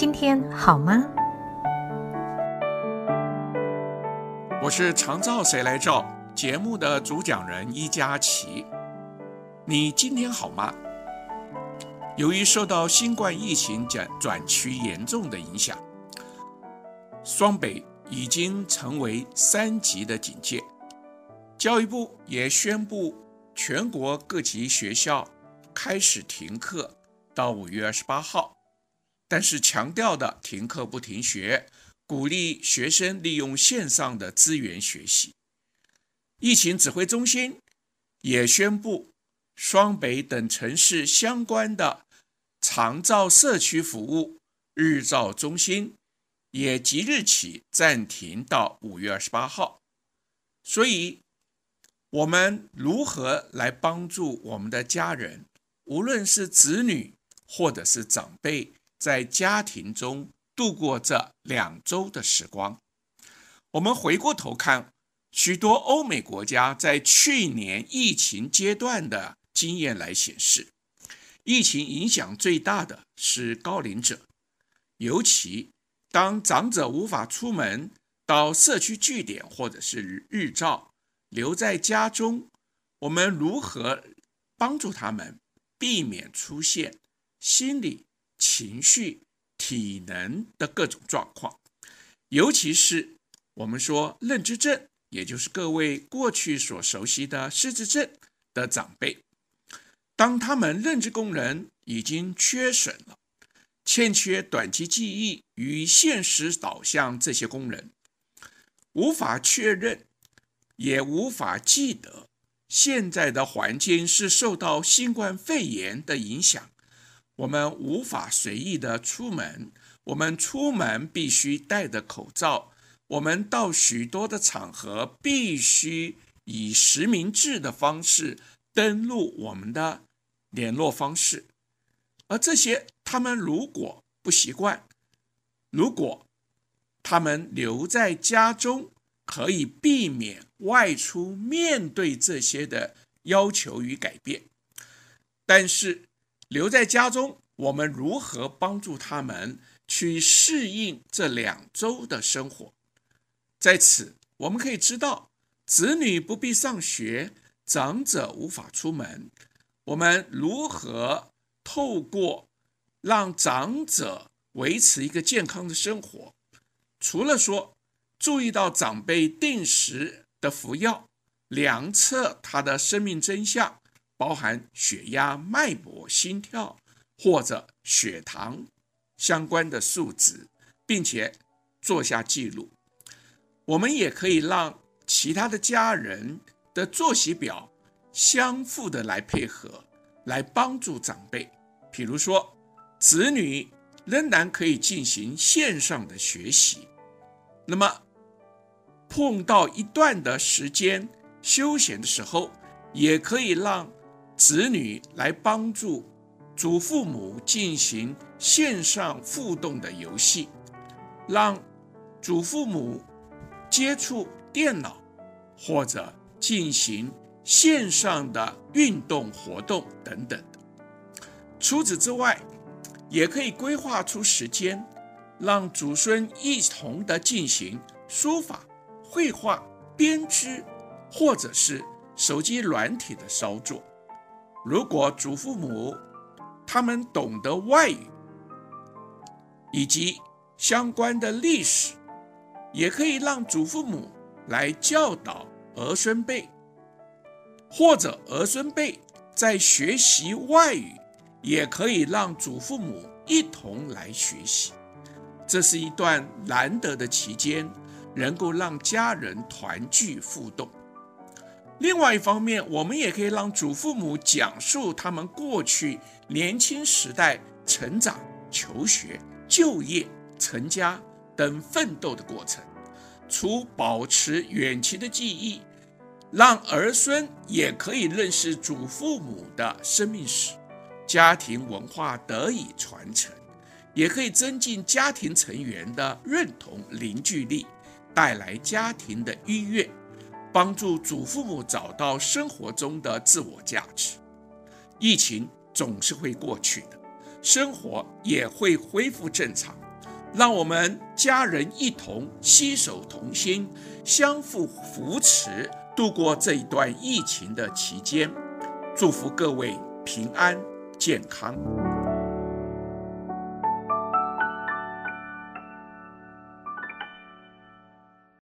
今天好吗？我是常照谁来照节目的主讲人伊佳琪。你今天好吗？由于受到新冠疫情转转趋严重的影响，双北已经成为三级的警戒。教育部也宣布，全国各级学校开始停课到五月二十八号。但是强调的停课不停学，鼓励学生利用线上的资源学习。疫情指挥中心也宣布，双北等城市相关的长照社区服务日照中心也即日起暂停到五月二十八号。所以，我们如何来帮助我们的家人，无论是子女或者是长辈？在家庭中度过这两周的时光，我们回过头看许多欧美国家在去年疫情阶段的经验来显示，疫情影响最大的是高龄者，尤其当长者无法出门到社区据点或者是日照，留在家中，我们如何帮助他们避免出现心理？情绪、体能的各种状况，尤其是我们说认知症，也就是各位过去所熟悉的失智症的长辈，当他们认知功能已经缺损了，欠缺短期记忆与现实导向这些功能，无法确认，也无法记得现在的环境是受到新冠肺炎的影响。我们无法随意的出门，我们出门必须戴着口罩，我们到许多的场合必须以实名制的方式登录我们的联络方式，而这些他们如果不习惯，如果他们留在家中，可以避免外出面对这些的要求与改变，但是。留在家中，我们如何帮助他们去适应这两周的生活？在此，我们可以知道，子女不必上学，长者无法出门，我们如何透过让长者维持一个健康的生活？除了说注意到长辈定时的服药，量测他的生命真相。包含血压、脉搏、心跳或者血糖相关的数值，并且做下记录。我们也可以让其他的家人的作息表相互的来配合，来帮助长辈。比如说，子女仍然可以进行线上的学习，那么碰到一段的时间休闲的时候，也可以让。子女来帮助祖父母进行线上互动的游戏，让祖父母接触电脑或者进行线上的运动活动等等。除此之外，也可以规划出时间，让祖孙一同的进行书法、绘画、编织，或者是手机软体的操作。如果祖父母他们懂得外语以及相关的历史，也可以让祖父母来教导儿孙辈，或者儿孙辈在学习外语，也可以让祖父母一同来学习。这是一段难得的期间，能够让家人团聚互动。另外一方面，我们也可以让祖父母讲述他们过去年轻时代成长、求学、就业、成家等奋斗的过程，除保持远期的记忆，让儿孙也可以认识祖父母的生命史，家庭文化得以传承，也可以增进家庭成员的认同凝聚力，带来家庭的愉悦。帮助祖父母找到生活中的自我价值。疫情总是会过去的，生活也会恢复正常。让我们家人一同携手同心，相互扶持，度过这一段疫情的期间。祝福各位平安健康。